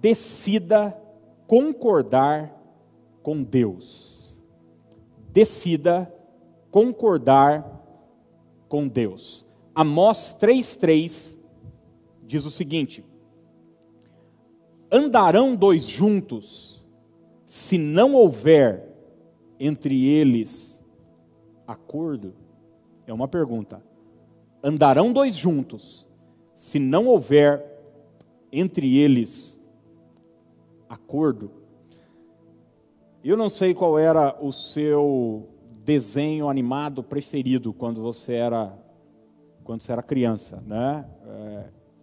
decida concordar com Deus. Decida concordar com Deus. Amós 3,3 diz o seguinte: Andarão dois juntos, se não houver entre eles acordo? É uma pergunta. Andarão dois juntos, se não houver entre eles acordo? Eu não sei qual era o seu desenho animado preferido quando você era quando você era criança, né?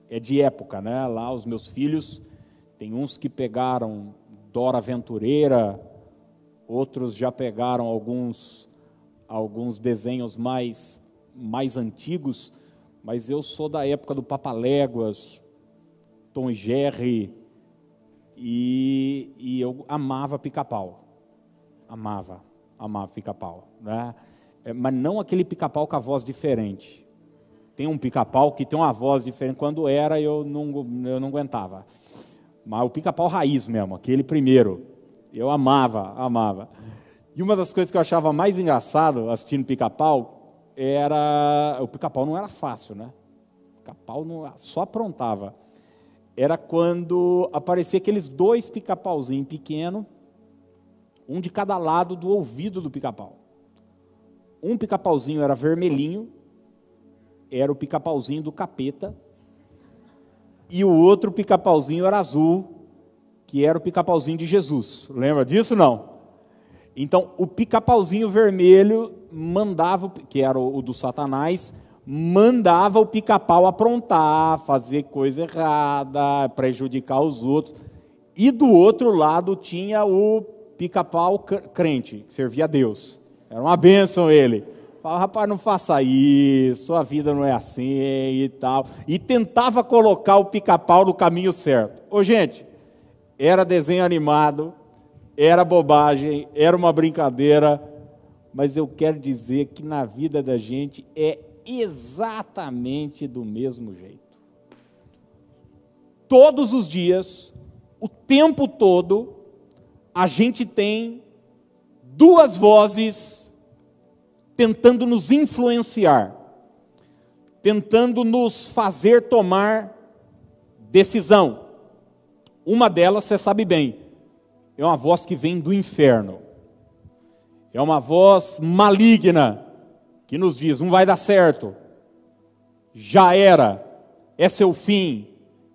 É, é de época, né? Lá os meus filhos tem uns que pegaram Dora Aventureira, outros já pegaram alguns alguns desenhos mais mais antigos, mas eu sou da época do Papaléguas, Tom Jerry, e, e eu amava pica-pau. Amava, amava pica-pau. Né? É, mas não aquele pica-pau com a voz diferente. Tem um pica-pau que tem uma voz diferente. Quando era, eu não, eu não aguentava. Mas o pica-pau raiz mesmo, aquele primeiro. Eu amava, amava. E uma das coisas que eu achava mais engraçado assistindo pica-pau era. O pica-pau não era fácil, né? Pica-pau só aprontava. Era quando aparecia aqueles dois pica-pauzinhos pequenos, um de cada lado do ouvido do pica-pau. Um pica-pauzinho era vermelhinho, era o pica-pauzinho do capeta, e o outro pica-pauzinho era azul, que era o pica-pauzinho de Jesus. Lembra disso não? Então, o pica-pauzinho vermelho mandava, que era o, do Satanás, mandava o pica-pau aprontar, fazer coisa errada, prejudicar os outros. E do outro lado tinha o pica-pau crente, que servia a Deus. Era uma bênção ele. Falava, rapaz, não faça isso, a vida não é assim e tal. E tentava colocar o pica-pau no caminho certo. Ô, gente, era desenho animado, era bobagem, era uma brincadeira, mas eu quero dizer que na vida da gente é exatamente do mesmo jeito. Todos os dias, o tempo todo, a gente tem duas vozes tentando nos influenciar, tentando nos fazer tomar decisão. Uma delas, você sabe bem, é uma voz que vem do inferno. É uma voz maligna que nos diz: não vai dar certo, já era, é seu fim,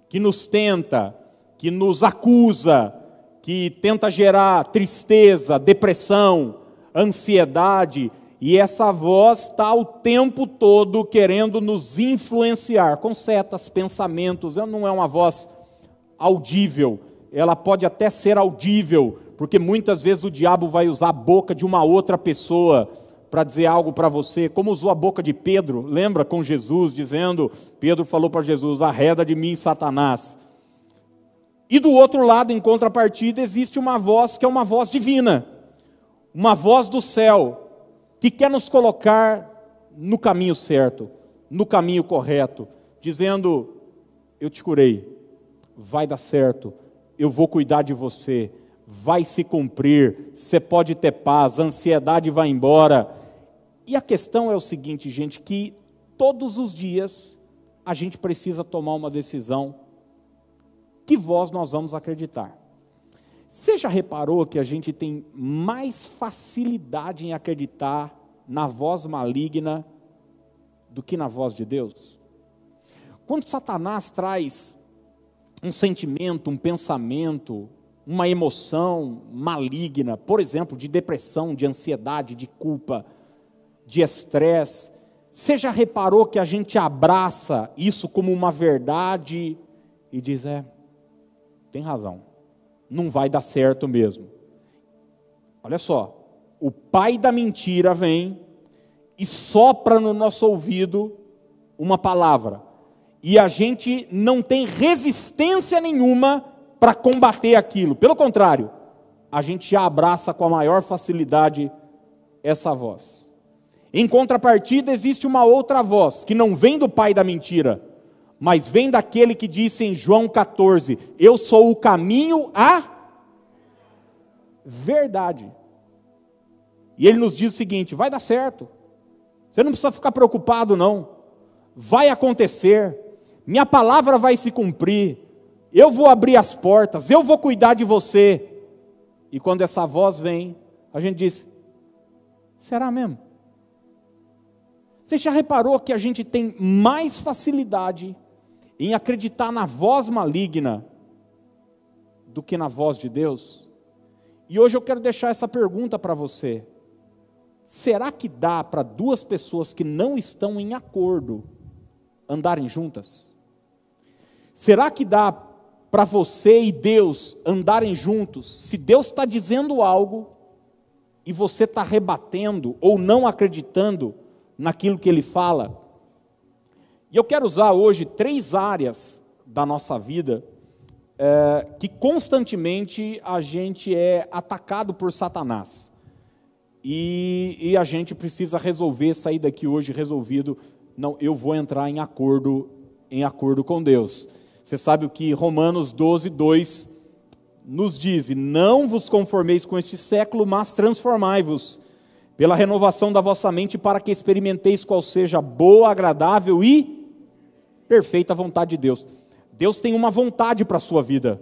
que nos tenta, que nos acusa, que tenta gerar tristeza, depressão, ansiedade, e essa voz está o tempo todo querendo nos influenciar com setas, pensamentos. Não é uma voz audível, ela pode até ser audível, porque muitas vezes o diabo vai usar a boca de uma outra pessoa para dizer algo para você, como usou a boca de Pedro, lembra com Jesus, dizendo: Pedro falou para Jesus: arreda de mim, Satanás. E do outro lado, em contrapartida, existe uma voz que é uma voz divina, uma voz do céu, que quer nos colocar no caminho certo, no caminho correto, dizendo: Eu te curei, vai dar certo, eu vou cuidar de você, vai se cumprir, você pode ter paz, a ansiedade vai embora. E a questão é o seguinte, gente, que todos os dias a gente precisa tomar uma decisão. Que voz nós vamos acreditar? Você já reparou que a gente tem mais facilidade em acreditar na voz maligna do que na voz de Deus? Quando Satanás traz um sentimento, um pensamento, uma emoção maligna, por exemplo, de depressão, de ansiedade, de culpa, de estresse. Você já reparou que a gente abraça isso como uma verdade e diz: é, tem razão, não vai dar certo mesmo. Olha só, o pai da mentira vem e sopra no nosso ouvido uma palavra e a gente não tem resistência nenhuma para combater aquilo. Pelo contrário, a gente abraça com a maior facilidade essa voz. Em contrapartida, existe uma outra voz, que não vem do pai da mentira, mas vem daquele que disse em João 14: Eu sou o caminho a verdade. E ele nos diz o seguinte: vai dar certo. Você não precisa ficar preocupado, não. Vai acontecer. Minha palavra vai se cumprir. Eu vou abrir as portas. Eu vou cuidar de você. E quando essa voz vem, a gente diz: será mesmo? Você já reparou que a gente tem mais facilidade em acreditar na voz maligna do que na voz de Deus? E hoje eu quero deixar essa pergunta para você. Será que dá para duas pessoas que não estão em acordo andarem juntas? Será que dá para você e Deus andarem juntos se Deus está dizendo algo e você está rebatendo ou não acreditando naquilo que Ele fala? E eu quero usar hoje três áreas da nossa vida é, que constantemente a gente é atacado por Satanás. E, e, a gente precisa resolver, sair daqui hoje resolvido, não, eu vou entrar em acordo, em acordo com Deus. Você sabe o que Romanos 12, 2 nos diz: Não vos conformeis com este século, mas transformai-vos pela renovação da vossa mente, para que experimenteis qual seja boa, agradável e perfeita vontade de Deus. Deus tem uma vontade para a sua vida.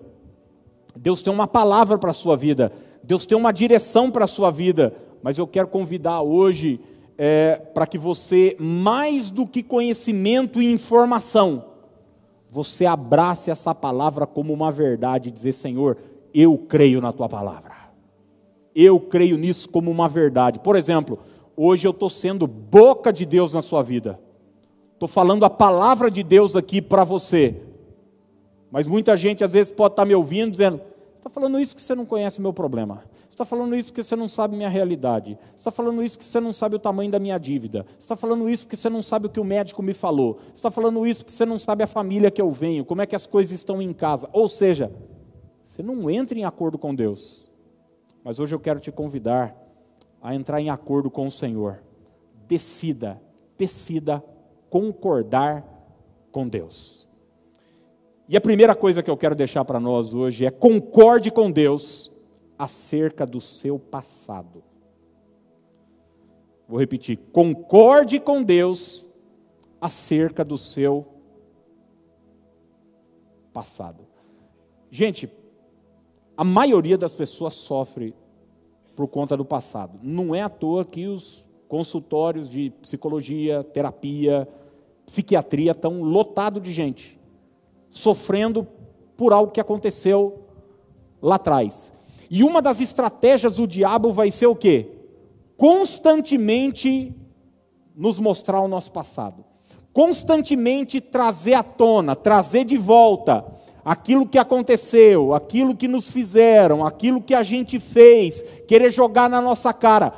Deus tem uma palavra para a sua vida. Deus tem uma direção para a sua vida mas eu quero convidar hoje é, para que você, mais do que conhecimento e informação, você abrace essa palavra como uma verdade e dizer: Senhor, eu creio na tua palavra. Eu creio nisso como uma verdade. Por exemplo, hoje eu estou sendo boca de Deus na sua vida. Estou falando a palavra de Deus aqui para você. Mas muita gente às vezes pode estar tá me ouvindo dizendo: está falando isso que você não conhece o meu problema está falando isso porque você não sabe minha realidade. Está falando isso porque você não sabe o tamanho da minha dívida. Está falando isso porque você não sabe o que o médico me falou. Está falando isso porque você não sabe a família que eu venho, como é que as coisas estão em casa. Ou seja, você não entra em acordo com Deus. Mas hoje eu quero te convidar a entrar em acordo com o Senhor. Decida, decida concordar com Deus. E a primeira coisa que eu quero deixar para nós hoje é concorde com Deus acerca do seu passado. Vou repetir: concorde com Deus acerca do seu passado. Gente, a maioria das pessoas sofre por conta do passado. Não é à toa que os consultórios de psicologia, terapia, psiquiatria estão lotados de gente sofrendo por algo que aconteceu lá atrás. E uma das estratégias do diabo vai ser o quê? Constantemente nos mostrar o nosso passado. Constantemente trazer à tona, trazer de volta aquilo que aconteceu, aquilo que nos fizeram, aquilo que a gente fez, querer jogar na nossa cara.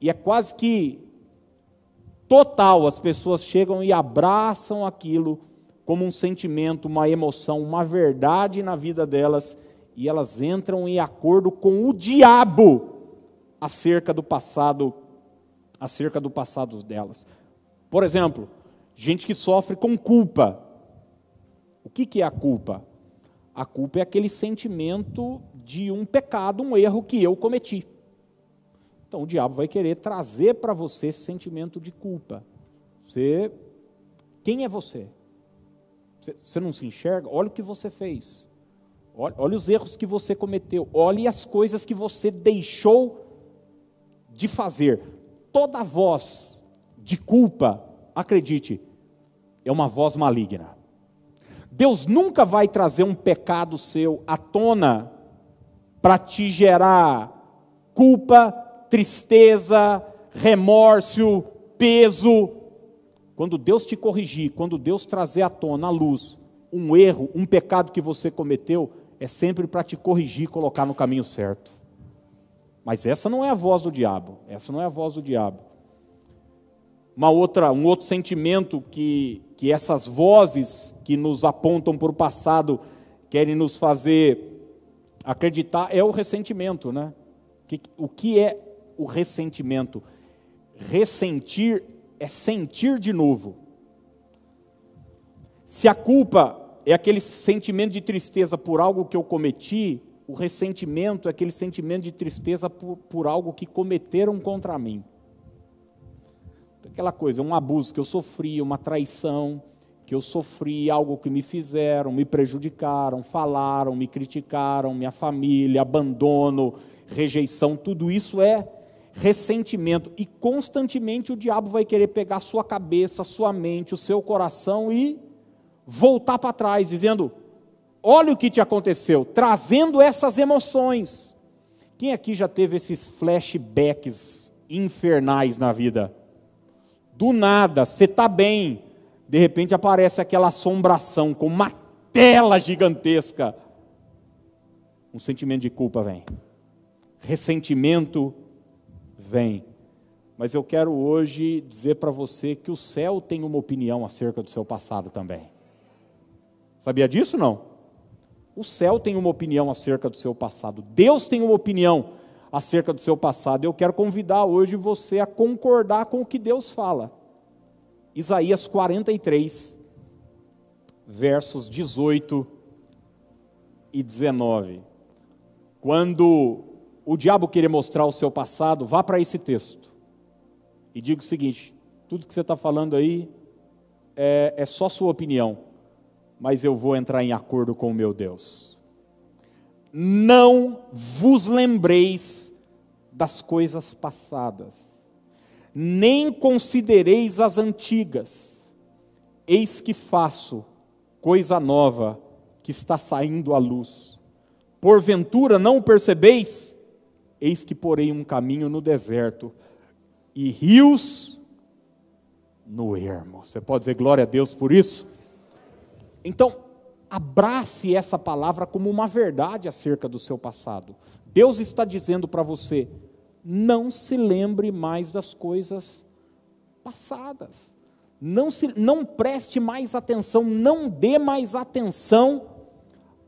E é quase que total, as pessoas chegam e abraçam aquilo como um sentimento, uma emoção, uma verdade na vida delas e elas entram em acordo com o diabo acerca do passado, acerca do passado delas. Por exemplo, gente que sofre com culpa. O que, que é a culpa? A culpa é aquele sentimento de um pecado, um erro que eu cometi. Então o diabo vai querer trazer para você esse sentimento de culpa. Você, quem é você? Você não se enxerga? Olha o que você fez. Olha, olha os erros que você cometeu, olhe as coisas que você deixou de fazer. Toda voz de culpa, acredite, é uma voz maligna. Deus nunca vai trazer um pecado seu à tona para te gerar culpa, tristeza, remorso, peso. Quando Deus te corrigir, quando Deus trazer à tona a luz um erro, um pecado que você cometeu, é sempre para te corrigir e colocar no caminho certo. Mas essa não é a voz do diabo. Essa não é a voz do diabo. Uma outra, um outro sentimento que, que essas vozes que nos apontam para o passado querem nos fazer acreditar é o ressentimento, né? O que é o ressentimento? Ressentir é sentir de novo. Se a culpa é aquele sentimento de tristeza por algo que eu cometi, o ressentimento é aquele sentimento de tristeza por, por algo que cometeram contra mim. Aquela coisa, um abuso que eu sofri, uma traição que eu sofri, algo que me fizeram, me prejudicaram, falaram, me criticaram, minha família, abandono, rejeição, tudo isso é ressentimento. E constantemente o diabo vai querer pegar sua cabeça, sua mente, o seu coração e voltar para trás, dizendo: olha o que te aconteceu, trazendo essas emoções. Quem aqui já teve esses flashbacks infernais na vida? Do nada, você está bem, de repente aparece aquela assombração com uma tela gigantesca. Um sentimento de culpa vem, ressentimento vem. Mas eu quero hoje dizer para você que o céu tem uma opinião acerca do seu passado também. Sabia disso não? O céu tem uma opinião acerca do seu passado. Deus tem uma opinião acerca do seu passado. Eu quero convidar hoje você a concordar com o que Deus fala. Isaías 43, versos 18 e 19. Quando o diabo querer mostrar o seu passado, vá para esse texto e diga o seguinte: tudo que você está falando aí é, é só sua opinião mas eu vou entrar em acordo com o meu Deus. Não vos lembreis das coisas passadas, nem considereis as antigas. Eis que faço coisa nova que está saindo à luz. Porventura não percebeis? Eis que porei um caminho no deserto e rios no ermo. Você pode dizer glória a Deus por isso? Então, abrace essa palavra como uma verdade acerca do seu passado. Deus está dizendo para você: não se lembre mais das coisas passadas. Não, se, não preste mais atenção, não dê mais atenção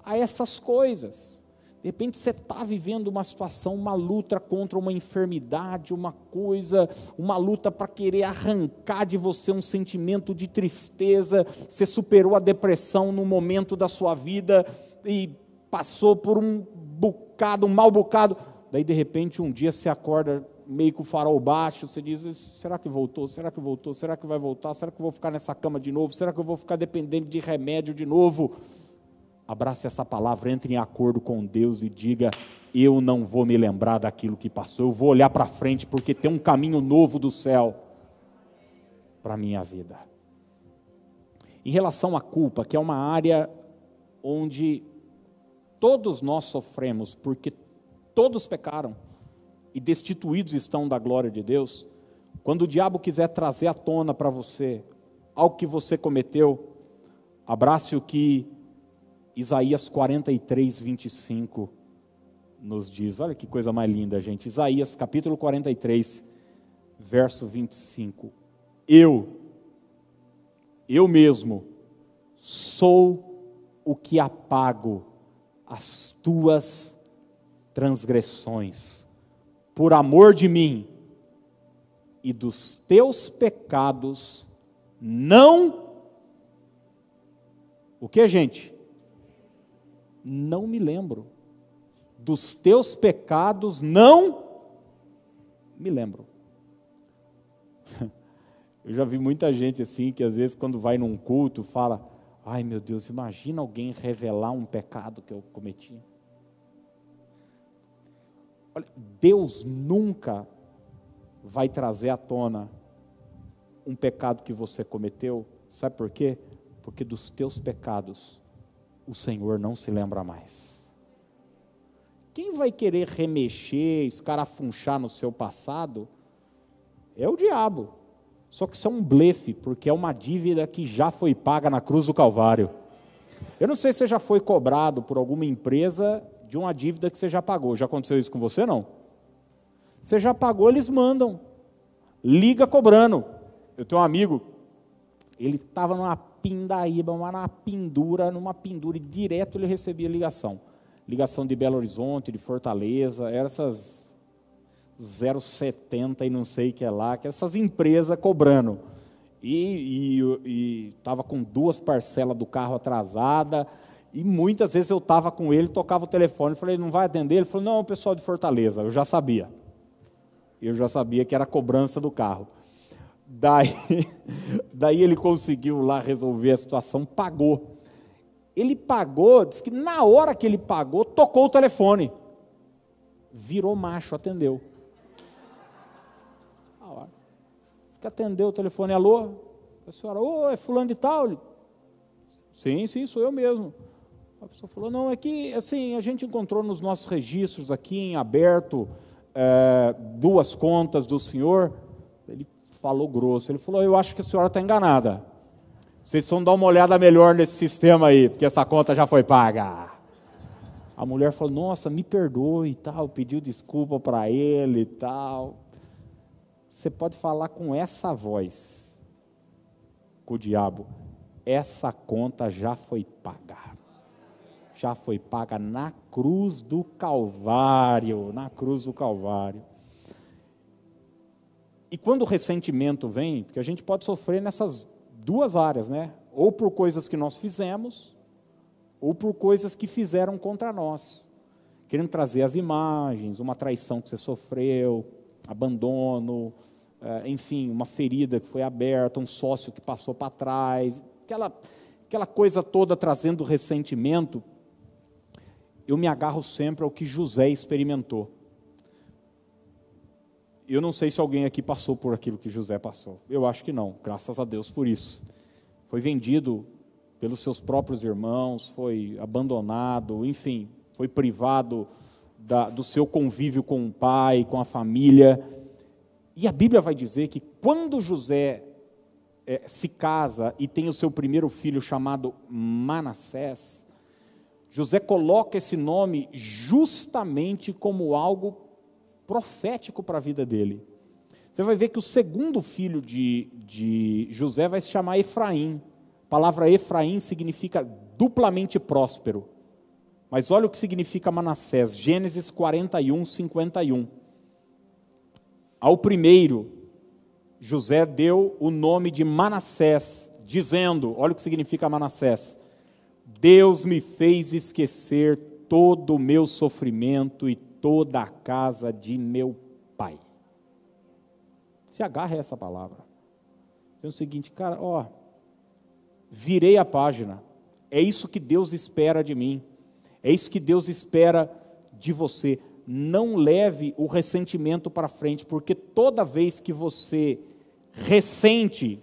a essas coisas. De repente você está vivendo uma situação, uma luta contra uma enfermidade, uma coisa, uma luta para querer arrancar de você um sentimento de tristeza. Você superou a depressão no momento da sua vida e passou por um bocado, um mau bocado. Daí de repente um dia você acorda meio com o farol baixo, você diz: será que voltou? Será que voltou? Será que vai voltar? Será que eu vou ficar nessa cama de novo? Será que eu vou ficar dependendo de remédio de novo? Abrace essa palavra, entre em acordo com Deus e diga: Eu não vou me lembrar daquilo que passou, eu vou olhar para frente, porque tem um caminho novo do céu para a minha vida. Em relação à culpa, que é uma área onde todos nós sofremos, porque todos pecaram e destituídos estão da glória de Deus, quando o diabo quiser trazer à tona para você algo que você cometeu, abrace o que Isaías 43, 25 nos diz. Olha que coisa mais linda, gente. Isaías capítulo 43, verso 25. Eu, eu mesmo, sou o que apago as tuas transgressões, por amor de mim e dos teus pecados, não. O que, gente? não me lembro. Dos teus pecados não me lembro. Eu já vi muita gente assim que às vezes quando vai num culto fala: "Ai, meu Deus, imagina alguém revelar um pecado que eu cometi". Olha, Deus nunca vai trazer à tona um pecado que você cometeu. Sabe por quê? Porque dos teus pecados o Senhor não se lembra mais. Quem vai querer remexer, escarafunchar no seu passado é o diabo. Só que isso é um blefe, porque é uma dívida que já foi paga na cruz do Calvário. Eu não sei se você já foi cobrado por alguma empresa de uma dívida que você já pagou. Já aconteceu isso com você, não? Você já pagou, eles mandam. Liga cobrando. Eu tenho um amigo, ele estava numa pindaíba, mas na pendura, numa pendura, e direto ele recebia ligação. Ligação de Belo Horizonte, de Fortaleza, essas 070 e não sei o que é lá, que essas empresas cobrando. E estava com duas parcelas do carro atrasada. E muitas vezes eu estava com ele, tocava o telefone, falei, não vai atender? Ele falou, não, o pessoal de Fortaleza, eu já sabia. Eu já sabia que era cobrança do carro. Daí, daí ele conseguiu lá resolver a situação, pagou. Ele pagou, disse que na hora que ele pagou, tocou o telefone. Virou macho, atendeu. Diz que atendeu o telefone, alô? A senhora, ô, oh, é fulano de tal? sim, sim, sou eu mesmo. A pessoa falou, não, é que assim, a gente encontrou nos nossos registros aqui em aberto é, duas contas do senhor. Ele falou grosso, ele falou, eu acho que a senhora está enganada. Vocês vão dar uma olhada melhor nesse sistema aí, porque essa conta já foi paga. A mulher falou, nossa, me perdoe e tal, pediu desculpa para ele e tal. Você pode falar com essa voz, com o diabo, essa conta já foi paga. Já foi paga na cruz do Calvário, na cruz do Calvário. E quando o ressentimento vem, porque a gente pode sofrer nessas duas áreas, né? Ou por coisas que nós fizemos, ou por coisas que fizeram contra nós. Querendo trazer as imagens, uma traição que você sofreu, abandono, é, enfim, uma ferida que foi aberta, um sócio que passou para trás, aquela, aquela coisa toda trazendo ressentimento, eu me agarro sempre ao que José experimentou. Eu não sei se alguém aqui passou por aquilo que José passou. Eu acho que não, graças a Deus por isso. Foi vendido pelos seus próprios irmãos, foi abandonado, enfim, foi privado da, do seu convívio com o pai, com a família. E a Bíblia vai dizer que quando José é, se casa e tem o seu primeiro filho chamado Manassés, José coloca esse nome justamente como algo profético para a vida dele. Você vai ver que o segundo filho de, de José vai se chamar Efraim. A palavra Efraim significa duplamente próspero. Mas olha o que significa Manassés, Gênesis 41, 51. Ao primeiro, José deu o nome de Manassés, dizendo: olha o que significa Manassés. Deus me fez esquecer todo o meu sofrimento e toda a casa de meu pai. Se agarra essa palavra. Diz o seguinte, cara, ó, virei a página. É isso que Deus espera de mim. É isso que Deus espera de você não leve o ressentimento para frente, porque toda vez que você ressente,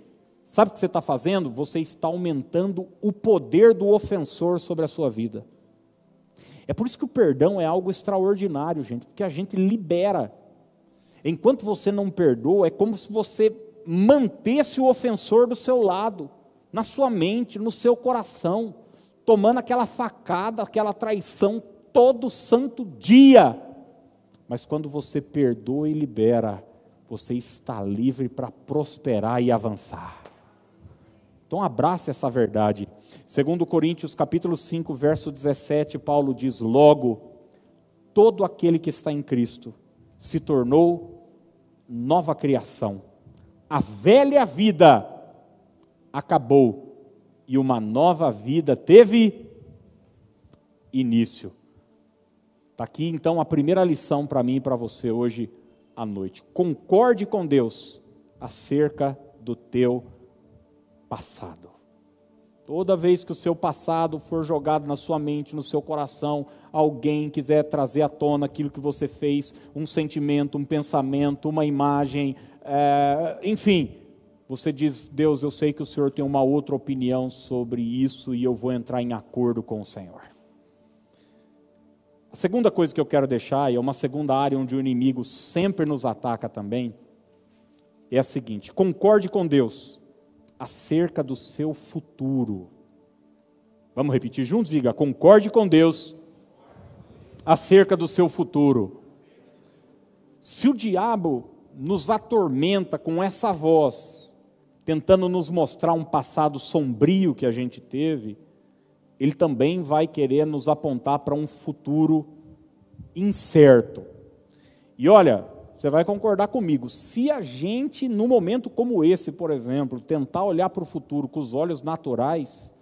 sabe o que você está fazendo? Você está aumentando o poder do ofensor sobre a sua vida. É por isso que o perdão é algo extraordinário, gente, porque a gente libera. Enquanto você não perdoa, é como se você mantesse o ofensor do seu lado, na sua mente, no seu coração, tomando aquela facada, aquela traição todo santo dia. Mas quando você perdoa e libera, você está livre para prosperar e avançar. Então abrace essa verdade. Segundo Coríntios capítulo 5, verso 17, Paulo diz: "Logo todo aquele que está em Cristo se tornou nova criação. A velha vida acabou e uma nova vida teve início." Está aqui então a primeira lição para mim e para você hoje à noite. Concorde com Deus acerca do teu passado. Toda vez que o seu passado for jogado na sua mente, no seu coração, alguém quiser trazer à tona aquilo que você fez, um sentimento, um pensamento, uma imagem, é, enfim, você diz: Deus, eu sei que o Senhor tem uma outra opinião sobre isso e eu vou entrar em acordo com o Senhor. A segunda coisa que eu quero deixar, e é uma segunda área onde o inimigo sempre nos ataca também, é a seguinte: concorde com Deus acerca do seu futuro. Vamos repetir juntos? Diga: concorde com Deus acerca do seu futuro. Se o diabo nos atormenta com essa voz, tentando nos mostrar um passado sombrio que a gente teve, ele também vai querer nos apontar para um futuro incerto. E olha, você vai concordar comigo. Se a gente, num momento como esse, por exemplo, tentar olhar para o futuro com os olhos naturais,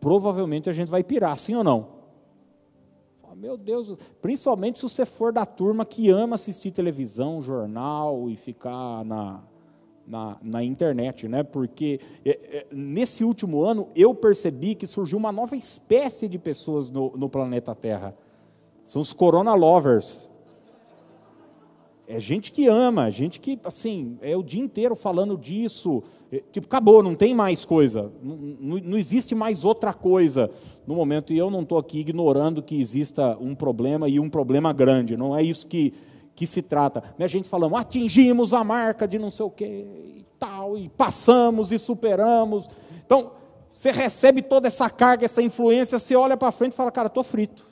provavelmente a gente vai pirar, sim ou não? Meu Deus, principalmente se você for da turma que ama assistir televisão, jornal e ficar na, na, na internet, né? Porque é, é, nesse último ano eu percebi que surgiu uma nova espécie de pessoas no, no planeta Terra. São os Corona Lovers. É gente que ama, gente que, assim, é o dia inteiro falando disso. É, tipo, acabou, não tem mais coisa. Não, não, existe mais outra coisa no momento. E eu não estou aqui ignorando que exista um problema e um problema grande. Não é isso que, que se trata. A gente falando, atingimos a marca de não sei o quê e tal, e passamos e superamos. Então, você recebe toda essa carga, essa influência, você olha para frente e fala, cara, estou frito.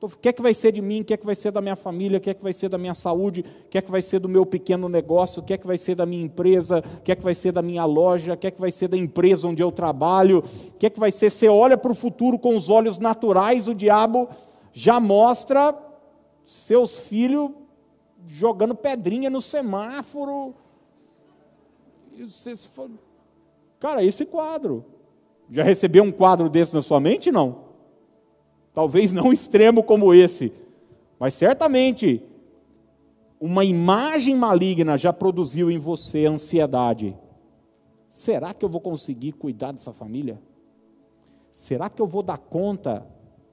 O que é que vai ser de mim? O que é que vai ser da minha família? O que é que vai ser da minha saúde? O que é que vai ser do meu pequeno negócio? O que é que vai ser da minha empresa? O que é que vai ser da minha loja? O que é que vai ser da empresa onde eu trabalho? O que é que vai ser? Você olha para o futuro com os olhos naturais, o diabo já mostra seus filhos jogando pedrinha no semáforo. Cara, esse quadro. Já recebeu um quadro desse na sua mente? Não. Talvez não extremo como esse, mas certamente uma imagem maligna já produziu em você ansiedade. Será que eu vou conseguir cuidar dessa família? Será que eu vou dar conta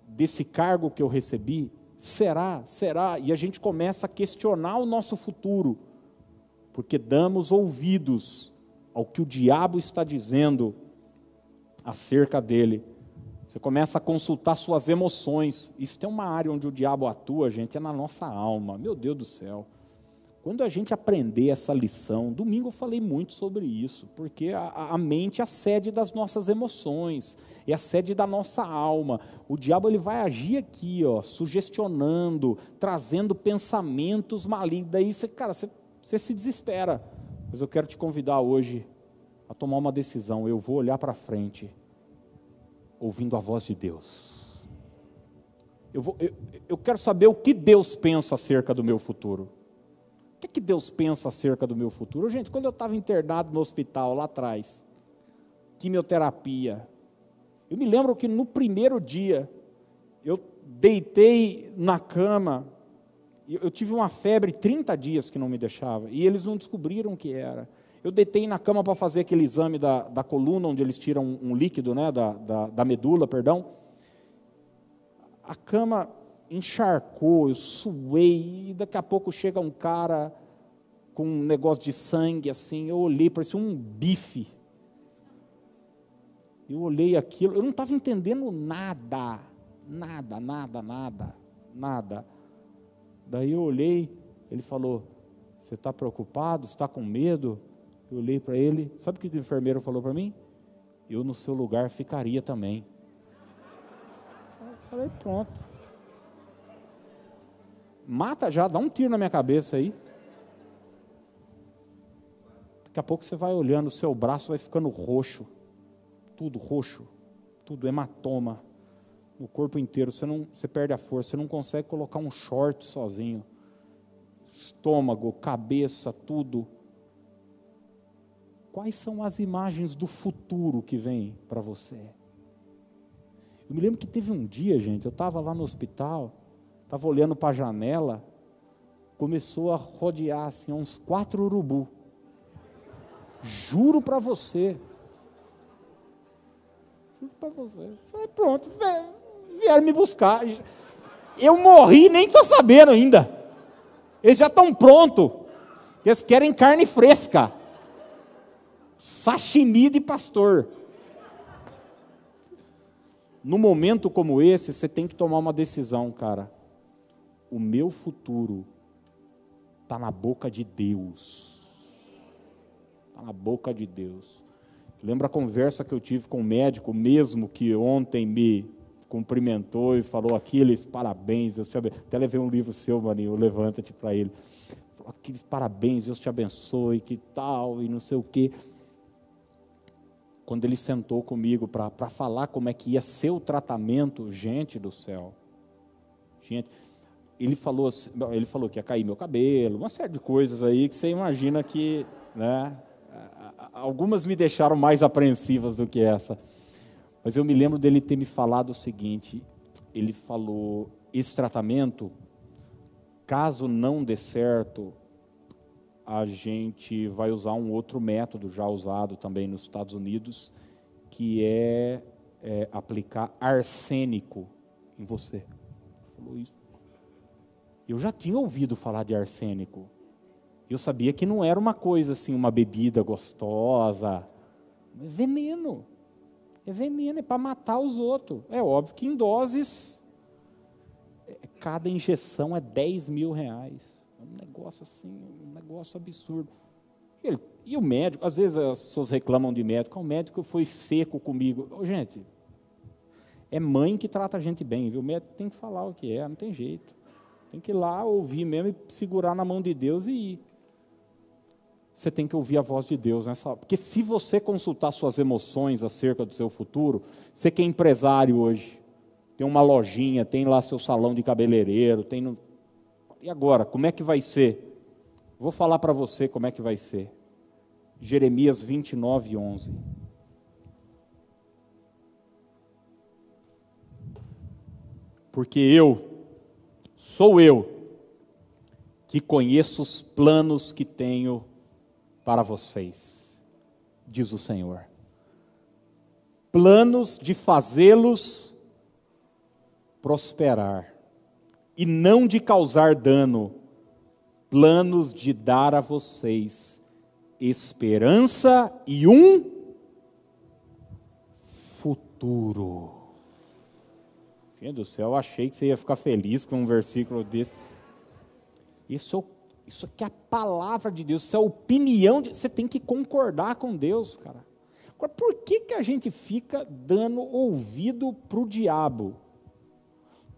desse cargo que eu recebi? Será? Será? E a gente começa a questionar o nosso futuro, porque damos ouvidos ao que o diabo está dizendo acerca dele. Você começa a consultar suas emoções. Isso tem uma área onde o diabo atua, gente, é na nossa alma. Meu Deus do céu. Quando a gente aprender essa lição, domingo eu falei muito sobre isso, porque a, a, mente é a sede das nossas emoções, é a sede da nossa alma. O diabo ele vai agir aqui, ó, sugestionando, trazendo pensamentos malignos. Daí você, cara, você, você se desespera. Mas eu quero te convidar hoje a tomar uma decisão. Eu vou olhar para frente ouvindo a voz de Deus. Eu, vou, eu, eu, quero saber o que Deus pensa acerca do meu futuro. O que, que Deus pensa acerca do meu futuro? Gente, quando eu estava internado no hospital lá atrás, quimioterapia, eu me lembro que no primeiro dia, eu deitei na cama, eu tive uma febre 30 dias que não me deixava, e eles não descobriram o que era. Eu deitei na cama para fazer aquele exame da, da coluna, onde eles tiram um, um líquido, né, da, da, da medula, perdão. A cama encharcou, eu suei, e daqui a pouco chega um cara com um negócio de sangue assim, eu olhei, parecia um bife. Eu olhei aquilo, eu não estava entendendo nada, nada, nada, nada, nada. Daí eu olhei, ele falou: Você está preocupado? Está com medo? Eu olhei para ele, sabe o que o enfermeiro falou para mim? Eu no seu lugar ficaria também. Eu falei, pronto. Mata já, dá um tiro na minha cabeça aí. Daqui a pouco você vai olhando, o seu braço vai ficando roxo. Tudo roxo. Tudo hematoma. No corpo inteiro. Você, não, você perde a força. Você não consegue colocar um short sozinho. Estômago, cabeça, tudo quais são as imagens do futuro que vem para você. Eu me lembro que teve um dia, gente, eu estava lá no hospital, estava olhando para a janela, começou a rodear assim, uns quatro urubu. Juro para você. Juro para você. Falei, pronto, vieram me buscar. Eu morri nem estou sabendo ainda. Eles já estão prontos. Eles querem carne fresca sashimi de pastor. No momento como esse, você tem que tomar uma decisão, cara. O meu futuro está na boca de Deus. Está na boca de Deus. Lembra a conversa que eu tive com o médico, mesmo que ontem me cumprimentou e falou aqueles parabéns, Deus te abençoe. Até levei um livro seu, maninho, levanta-te para ele. Falou, aqueles parabéns, Deus te abençoe, que tal, e não sei o quê quando ele sentou comigo para falar como é que ia ser o tratamento, gente do céu. Gente, ele falou, assim, ele falou que ia cair meu cabelo, uma série de coisas aí que você imagina que, né, algumas me deixaram mais apreensivas do que essa. Mas eu me lembro dele ter me falado o seguinte: ele falou, esse tratamento, caso não dê certo, a gente vai usar um outro método já usado também nos Estados Unidos, que é, é aplicar arsênico em você. Falou isso. Eu já tinha ouvido falar de arsênico. Eu sabia que não era uma coisa assim, uma bebida gostosa. É veneno. É veneno, é para matar os outros. É óbvio que em doses, é, cada injeção é 10 mil reais. Um negócio assim, um negócio absurdo. E, ele, e o médico, às vezes as pessoas reclamam de médico, ah, o médico foi seco comigo. Gente, é mãe que trata a gente bem, viu? O médico tem que falar o que é, não tem jeito. Tem que ir lá ouvir mesmo e segurar na mão de Deus e ir. Você tem que ouvir a voz de Deus nessa hora. Porque se você consultar suas emoções acerca do seu futuro, você que é empresário hoje, tem uma lojinha, tem lá seu salão de cabeleireiro, tem. E agora, como é que vai ser? Vou falar para você como é que vai ser. Jeremias 29, 11. Porque eu, Sou eu que conheço os planos que tenho para vocês, diz o Senhor. Planos de fazê-los prosperar e não de causar dano, planos de dar a vocês esperança e um futuro. Gente do céu, achei que você ia ficar feliz com um versículo desse. Isso, isso aqui é a palavra de Deus, isso é a opinião, de, você tem que concordar com Deus, cara. Agora, por que, que a gente fica dando ouvido para o diabo?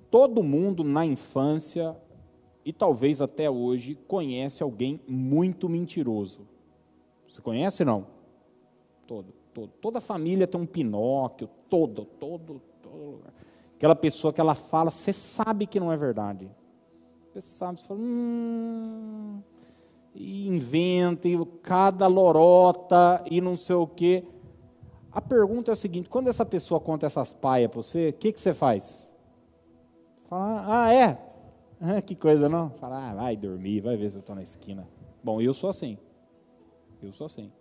Todo mundo na infância, e talvez até hoje, conhece alguém muito mentiroso. Você conhece não? Todo, todo. Toda família tem um Pinóquio, todo, todo, todo lugar. Aquela pessoa que ela fala, você sabe que não é verdade. Você sabe, você fala, hum, e inventa, e cada lorota, e não sei o quê. A pergunta é a seguinte: quando essa pessoa conta essas paias para você, o que, que você faz? Fala, ah, é? Ah, que coisa não? Fala, ah, vai dormir, vai ver se eu estou na esquina. Bom, eu sou assim. Eu sou assim.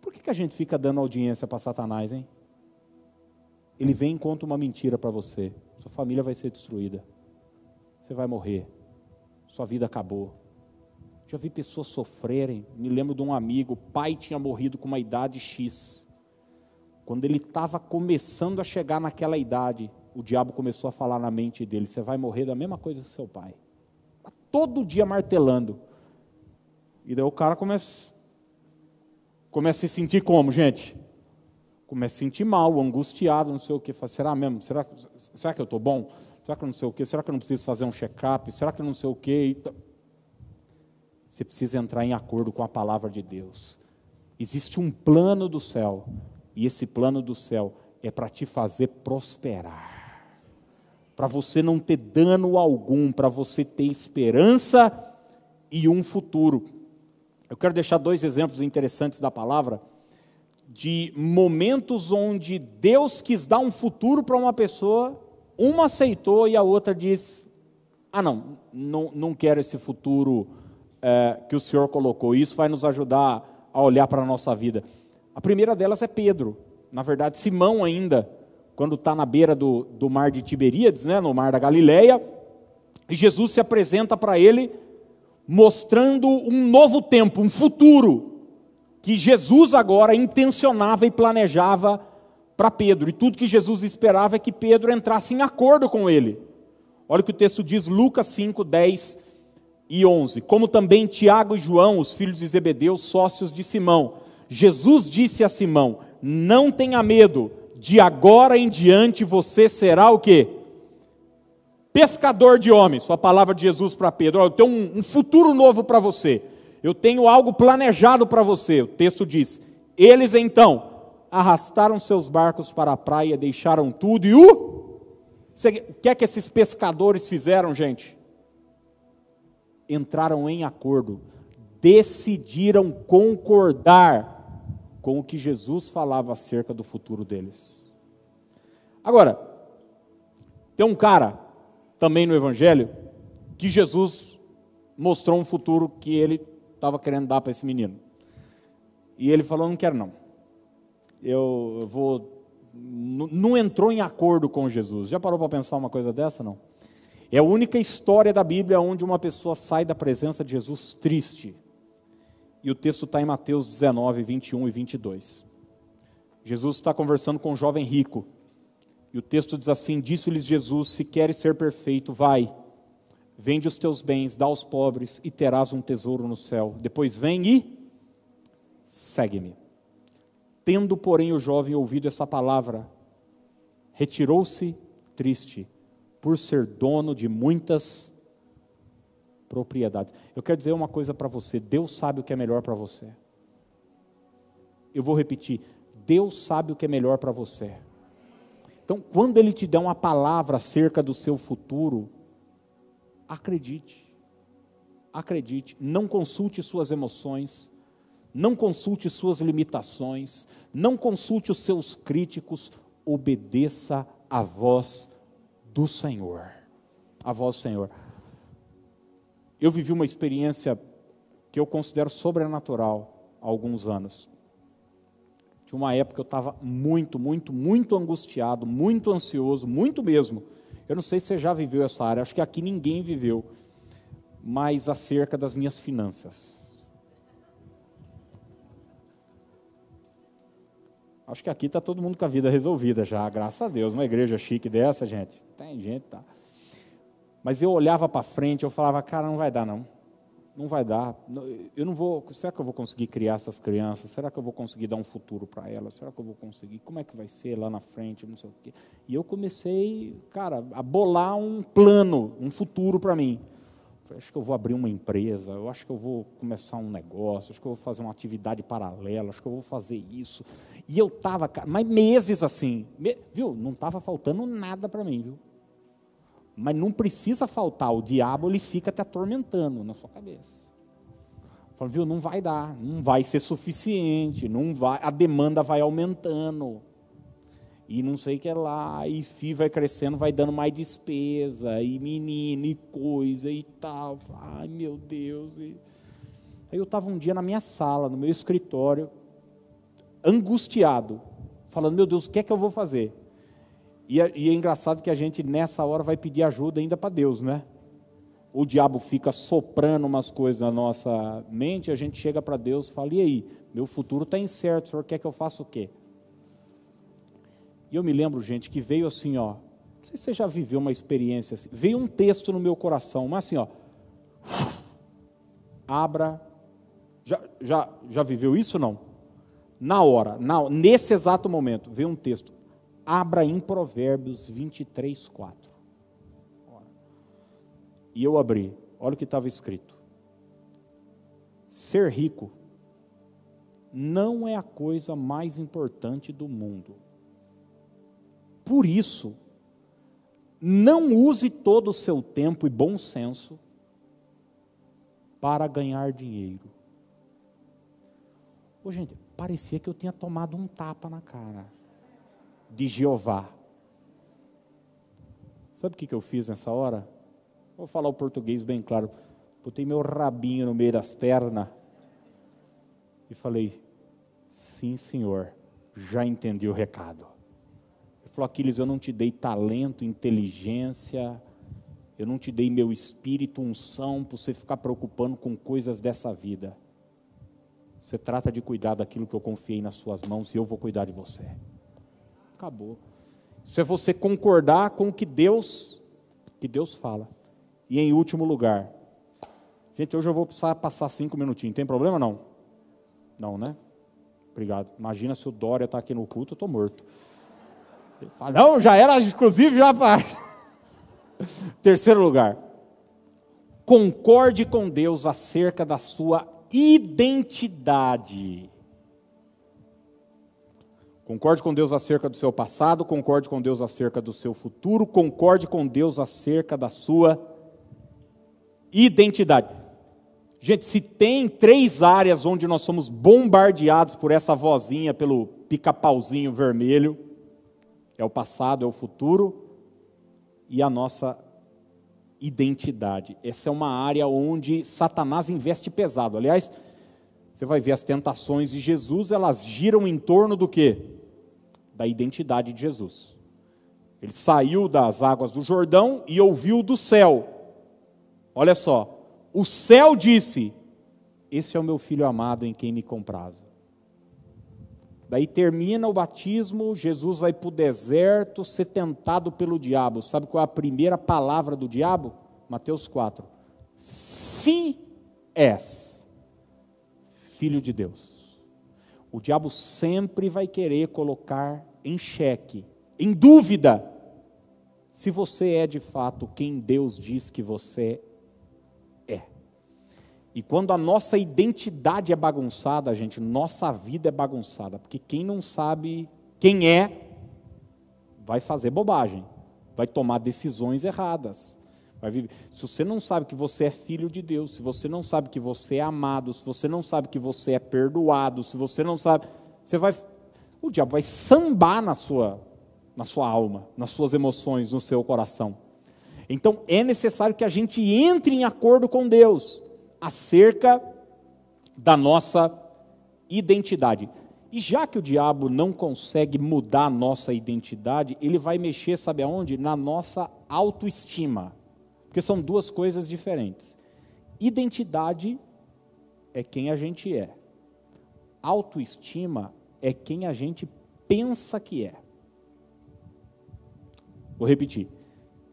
Por que, que a gente fica dando audiência para Satanás, hein? Ele vem e conta uma mentira para você. Sua família vai ser destruída. Você vai morrer. Sua vida acabou. Já vi pessoas sofrerem. Me lembro de um amigo, o pai tinha morrido com uma idade X. Quando ele estava começando a chegar naquela idade, o diabo começou a falar na mente dele: Você vai morrer da mesma coisa que seu pai. Todo dia martelando. E daí o cara começa, começa a se sentir como, gente? começa a sentir mal, angustiado, não sei o que. Fala, será mesmo? Será, será que eu estou bom? Será que eu não sei o que? Será que eu não preciso fazer um check-up? Será que eu não sei o que? Você precisa entrar em acordo com a palavra de Deus. Existe um plano do céu, e esse plano do céu é para te fazer prosperar, para você não ter dano algum, para você ter esperança e um futuro. Eu quero deixar dois exemplos interessantes da palavra de momentos onde Deus quis dar um futuro para uma pessoa, uma aceitou e a outra diz: Ah, não, não, não quero esse futuro é, que o Senhor colocou. Isso vai nos ajudar a olhar para a nossa vida. A primeira delas é Pedro. Na verdade, Simão ainda, quando está na beira do, do mar de Tiberíades, né, no mar da Galileia, e Jesus se apresenta para ele mostrando um novo tempo, um futuro que Jesus agora intencionava e planejava para Pedro. E tudo que Jesus esperava é que Pedro entrasse em acordo com ele. Olha o que o texto diz, Lucas 5, 10 e 11. Como também Tiago e João, os filhos de Zebedeu, sócios de Simão. Jesus disse a Simão: Não tenha medo, de agora em diante você será o quê? Pescador de homens. Sua palavra de Jesus para Pedro: Eu tenho um, um futuro novo para você eu tenho algo planejado para você. O texto diz: Eles então arrastaram seus barcos para a praia, deixaram tudo e o. O que é que esses pescadores fizeram, gente? entraram em acordo, decidiram concordar com o que Jesus falava acerca do futuro deles. Agora, tem um cara também no Evangelho que Jesus mostrou um futuro que ele estava querendo dar para esse menino. E ele falou: Não quero, não. Eu vou. Não entrou em acordo com Jesus. Já parou para pensar uma coisa dessa? Não. É a única história da Bíblia onde uma pessoa sai da presença de Jesus triste. E o texto está em Mateus 19, 21 e 22. Jesus está conversando com um jovem rico. E o texto diz assim: Disse-lhes Jesus: Se queres ser perfeito, vai, vende os teus bens, dá aos pobres e terás um tesouro no céu. Depois vem e segue-me. Tendo, porém, o jovem ouvido essa palavra, retirou-se triste, por ser dono de muitas propriedades. Eu quero dizer uma coisa para você: Deus sabe o que é melhor para você. Eu vou repetir: Deus sabe o que é melhor para você. Então, quando Ele te der uma palavra acerca do seu futuro, acredite, acredite, não consulte suas emoções, não consulte suas limitações, não consulte os seus críticos, obedeça à voz do Senhor. A voz do Senhor. Eu vivi uma experiência que eu considero sobrenatural há alguns anos. De uma época eu estava muito, muito, muito angustiado, muito ansioso, muito mesmo. Eu não sei se você já viveu essa área, acho que aqui ninguém viveu, mas acerca das minhas finanças. Acho que aqui está todo mundo com a vida resolvida já, graças a Deus. Uma igreja chique dessa, gente. Tem gente, tá. Mas eu olhava para frente, eu falava, cara, não vai dar não. Não vai dar. Eu não vou. Será que eu vou conseguir criar essas crianças? Será que eu vou conseguir dar um futuro para elas? Será que eu vou conseguir? Como é que vai ser lá na frente? Não sei o quê. E eu comecei, cara, a bolar um plano, um futuro para mim acho que eu vou abrir uma empresa, eu acho que eu vou começar um negócio, acho que eu vou fazer uma atividade paralela, acho que eu vou fazer isso. E eu estava, mas meses assim, viu? Não estava faltando nada para mim, viu? Mas não precisa faltar, o diabo ele fica te atormentando na sua cabeça. Falando, viu, não vai dar, não vai ser suficiente, não vai, a demanda vai aumentando e não sei o que lá, e FI vai crescendo, vai dando mais despesa, e menino, e coisa, e tal. Ai, meu Deus. E... Aí eu estava um dia na minha sala, no meu escritório, angustiado, falando, meu Deus, o que é que eu vou fazer? E é, e é engraçado que a gente, nessa hora, vai pedir ajuda ainda para Deus, né? O diabo fica soprando umas coisas na nossa mente, a gente chega para Deus e fala, e aí, meu futuro está incerto, o senhor quer que eu faça o quê? E eu me lembro, gente, que veio assim, ó. Não sei se você já viveu uma experiência assim. Veio um texto no meu coração, mas assim, ó. Abra. Já, já, já viveu isso não? Na hora, na, nesse exato momento, veio um texto. Abra em Provérbios 23, 4. E eu abri. Olha o que estava escrito. Ser rico não é a coisa mais importante do mundo por isso, não use todo o seu tempo e bom senso para ganhar dinheiro. Ô, gente, parecia que eu tinha tomado um tapa na cara de Jeová. Sabe o que, eu fiz nessa hora? Vou falar o português bem claro. Botei meu rabinho no meio das pernas e falei: Sim, senhor, já entendi o recado. Falou, Aquiles, eu não te dei talento, inteligência, eu não te dei meu espírito, unção, para você ficar preocupando com coisas dessa vida. Você trata de cuidar daquilo que eu confiei nas suas mãos e eu vou cuidar de você. Acabou. Isso é você concordar com o que Deus, que Deus fala. E em último lugar, gente, hoje eu vou precisar passar cinco minutinhos. Tem problema não? Não, né? Obrigado. Imagina se o Dória está aqui no culto, eu estou morto. Ele fala, não, já era exclusivo, já faz. Terceiro lugar, concorde com Deus acerca da sua identidade. Concorde com Deus acerca do seu passado, concorde com Deus acerca do seu futuro, concorde com Deus acerca da sua Identidade. Gente, se tem três áreas onde nós somos bombardeados por essa vozinha, pelo pica-pauzinho vermelho, é o passado, é o futuro e a nossa identidade. Essa é uma área onde Satanás investe pesado. Aliás, você vai ver as tentações de Jesus, elas giram em torno do quê? Da identidade de Jesus. Ele saiu das águas do Jordão e ouviu do céu. Olha só, o céu disse: Esse é o meu filho amado em quem me comprazo. Daí termina o batismo, Jesus vai para o deserto ser tentado pelo diabo. Sabe qual é a primeira palavra do diabo? Mateus 4. Se és filho de Deus. O diabo sempre vai querer colocar em xeque, em dúvida, se você é de fato quem Deus diz que você e quando a nossa identidade é bagunçada, gente, nossa vida é bagunçada. Porque quem não sabe quem é, vai fazer bobagem, vai tomar decisões erradas. Vai viver. Se você não sabe que você é filho de Deus, se você não sabe que você é amado, se você não sabe que você é perdoado, se você não sabe, você vai, o diabo vai sambar na sua, na sua alma, nas suas emoções, no seu coração. Então é necessário que a gente entre em acordo com Deus acerca da nossa identidade. E já que o diabo não consegue mudar a nossa identidade, ele vai mexer, sabe aonde? Na nossa autoestima. Porque são duas coisas diferentes. Identidade é quem a gente é. Autoestima é quem a gente pensa que é. Vou repetir.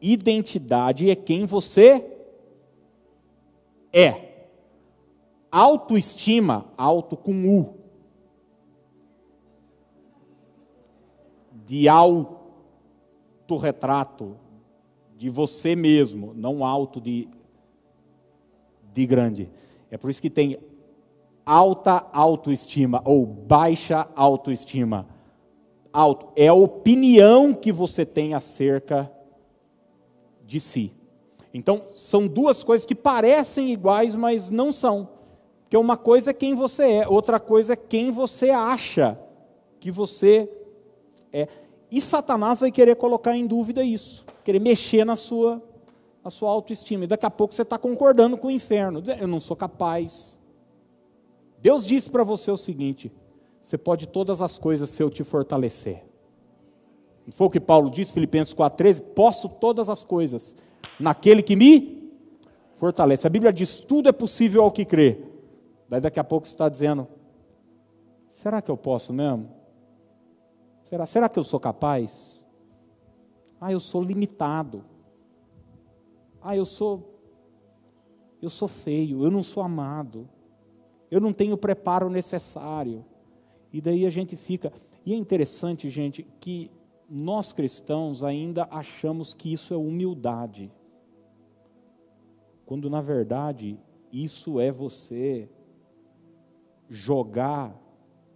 Identidade é quem você é. Autoestima, auto com U. De autorretrato, de você mesmo, não alto de, de grande. É por isso que tem alta autoestima ou baixa autoestima. Alto é a opinião que você tem acerca de si. Então, são duas coisas que parecem iguais, mas não são. Porque uma coisa é quem você é, outra coisa é quem você acha que você é. E Satanás vai querer colocar em dúvida isso, querer mexer na sua, na sua autoestima. E daqui a pouco você está concordando com o inferno, eu não sou capaz. Deus disse para você o seguinte: você pode todas as coisas se eu te fortalecer. Não foi o que Paulo disse, Filipenses 4,13? Posso todas as coisas naquele que me fortalece. A Bíblia diz: tudo é possível ao que crê. Daí daqui a pouco você está dizendo: será que eu posso mesmo? Será, será que eu sou capaz? Ah, eu sou limitado. Ah, eu sou eu sou feio, eu não sou amado. Eu não tenho o preparo necessário. E daí a gente fica. E é interessante, gente, que nós cristãos ainda achamos que isso é humildade. Quando na verdade isso é você jogar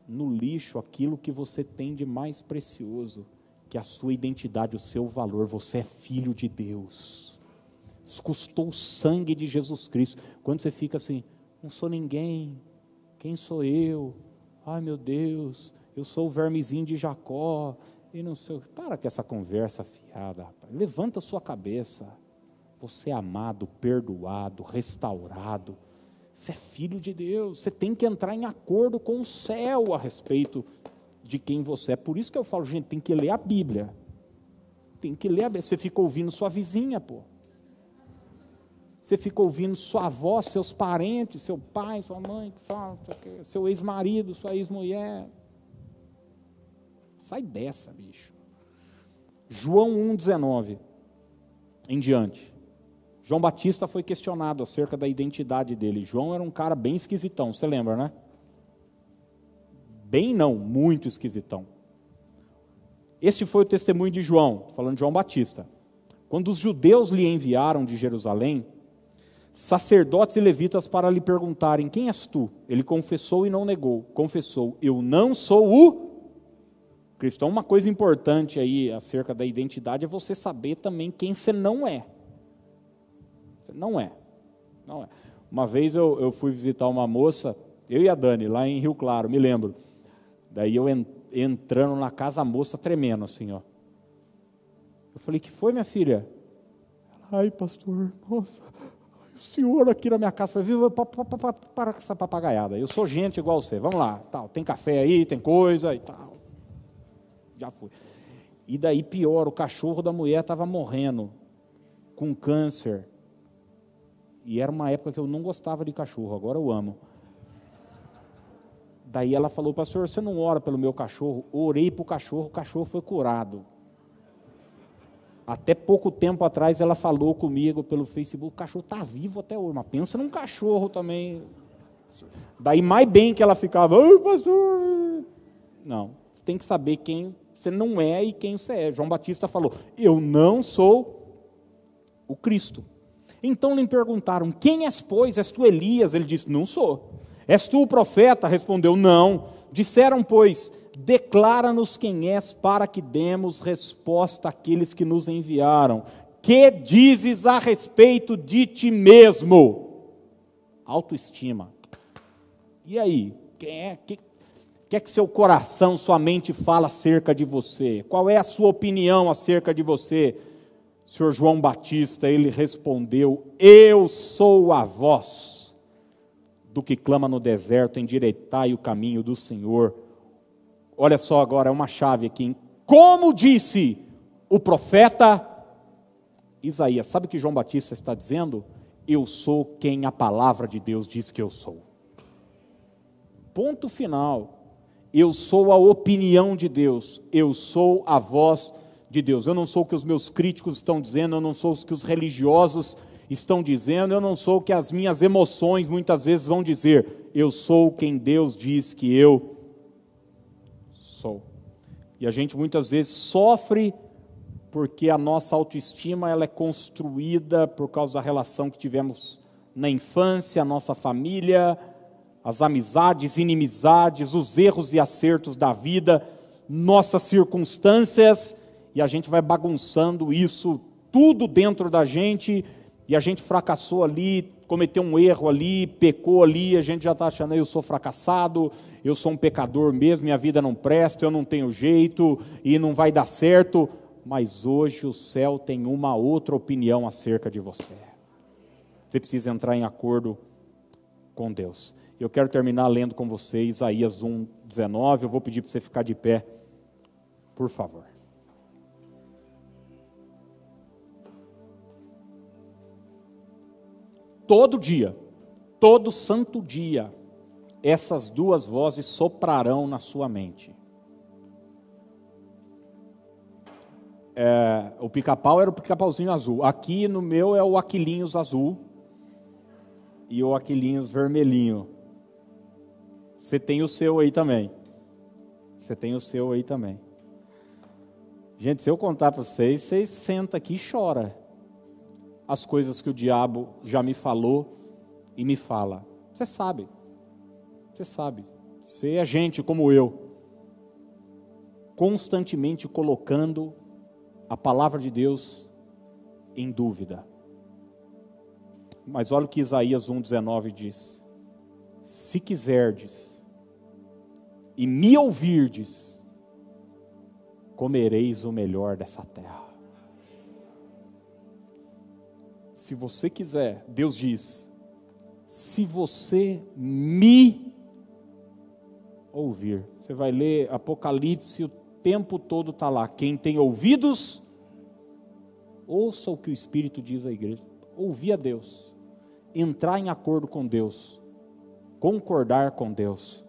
no lixo aquilo que você tem de mais precioso, que é a sua identidade, o seu valor. Você é filho de Deus. Isso custou o sangue de Jesus Cristo. Quando você fica assim, não sou ninguém, quem sou eu? Ai meu Deus, eu sou o vermezinho de Jacó. E não sei. Para com essa conversa fiada, rapaz. Levanta sua cabeça. Você é amado, perdoado, restaurado você é filho de Deus, você tem que entrar em acordo com o céu a respeito de quem você é. Por isso que eu falo, gente, tem que ler a Bíblia. Tem que ler a Bíblia. Você fica ouvindo sua vizinha, pô. Você fica ouvindo sua avó, seus parentes, seu pai, sua mãe, seu ex-marido, sua ex-mulher. Sai dessa, bicho. João 1,19 em diante. João Batista foi questionado acerca da identidade dele. João era um cara bem esquisitão, você lembra, né? Bem não, muito esquisitão. Este foi o testemunho de João, falando de João Batista. Quando os judeus lhe enviaram de Jerusalém, sacerdotes e levitas para lhe perguntarem: Quem és tu? Ele confessou e não negou. Confessou: Eu não sou o cristão. Uma coisa importante aí acerca da identidade é você saber também quem você não é. Não é. Não é. Uma vez eu, eu fui visitar uma moça, eu e a Dani, lá em Rio Claro, me lembro. Daí eu entrando na casa, a moça tremendo assim, ó. Eu falei, que foi, minha filha? Ai, pastor, nossa, senhor aqui na minha casa. Falei, para, para com essa papagaiada. Eu sou gente igual você, vamos lá. Tal, tem café aí, tem coisa e tal. Já fui. E daí pior, o cachorro da mulher estava morrendo com câncer. E era uma época que eu não gostava de cachorro, agora eu amo. Daí ela falou, pastor, você não ora pelo meu cachorro? Orei para o cachorro, o cachorro foi curado. Até pouco tempo atrás ela falou comigo pelo Facebook, o cachorro está vivo até hoje, mas pensa num cachorro também. Daí mais bem que ela ficava, ai pastor. Não, você tem que saber quem você não é e quem você é. João Batista falou, eu não sou o Cristo. Então lhe perguntaram, quem és, pois? És tu Elias? Ele disse, não sou. És tu o profeta? Respondeu, não. Disseram, pois, declara-nos quem és, para que demos resposta àqueles que nos enviaram. Que dizes a respeito de ti mesmo? Autoestima. E aí? Quem é? Que, que é que seu coração, sua mente fala acerca de você? Qual é a sua opinião acerca de você? Senhor João Batista, ele respondeu: Eu sou a voz do que clama no deserto, endireitai o caminho do Senhor. Olha só agora, é uma chave aqui. Como disse o profeta Isaías, sabe o que João Batista está dizendo? Eu sou quem a palavra de Deus diz que eu sou. Ponto final. Eu sou a opinião de Deus, eu sou a voz de Deus. Eu não sou o que os meus críticos estão dizendo, eu não sou o que os religiosos estão dizendo, eu não sou o que as minhas emoções muitas vezes vão dizer, eu sou quem Deus diz que eu sou. E a gente muitas vezes sofre porque a nossa autoestima ela é construída por causa da relação que tivemos na infância, a nossa família, as amizades, inimizades, os erros e acertos da vida, nossas circunstâncias, e a gente vai bagunçando isso tudo dentro da gente e a gente fracassou ali, cometeu um erro ali, pecou ali, a gente já está achando, eu sou fracassado, eu sou um pecador mesmo, minha vida não presta, eu não tenho jeito e não vai dar certo. Mas hoje o céu tem uma outra opinião acerca de você. Você precisa entrar em acordo com Deus. Eu quero terminar lendo com você Isaías 1, 19. Eu vou pedir para você ficar de pé, por favor. Todo dia, todo santo dia, essas duas vozes soprarão na sua mente. É, o pica-pau era o pica-pauzinho azul. Aqui no meu é o Aquilinhos azul e o Aquilinhos vermelhinho. Você tem o seu aí também. Você tem o seu aí também. Gente, se eu contar para vocês, vocês sentam aqui e choram as coisas que o diabo já me falou e me fala. Você sabe. Você sabe. Você é gente como eu. Constantemente colocando a palavra de Deus em dúvida. Mas olha o que Isaías 1,19 diz: Se quiserdes e me ouvirdes, comereis o melhor dessa terra. Se você quiser, Deus diz, se você me ouvir. Você vai ler Apocalipse, o tempo todo está lá. Quem tem ouvidos, ouça o que o Espírito diz à igreja. Ouvir a Deus, entrar em acordo com Deus, concordar com Deus,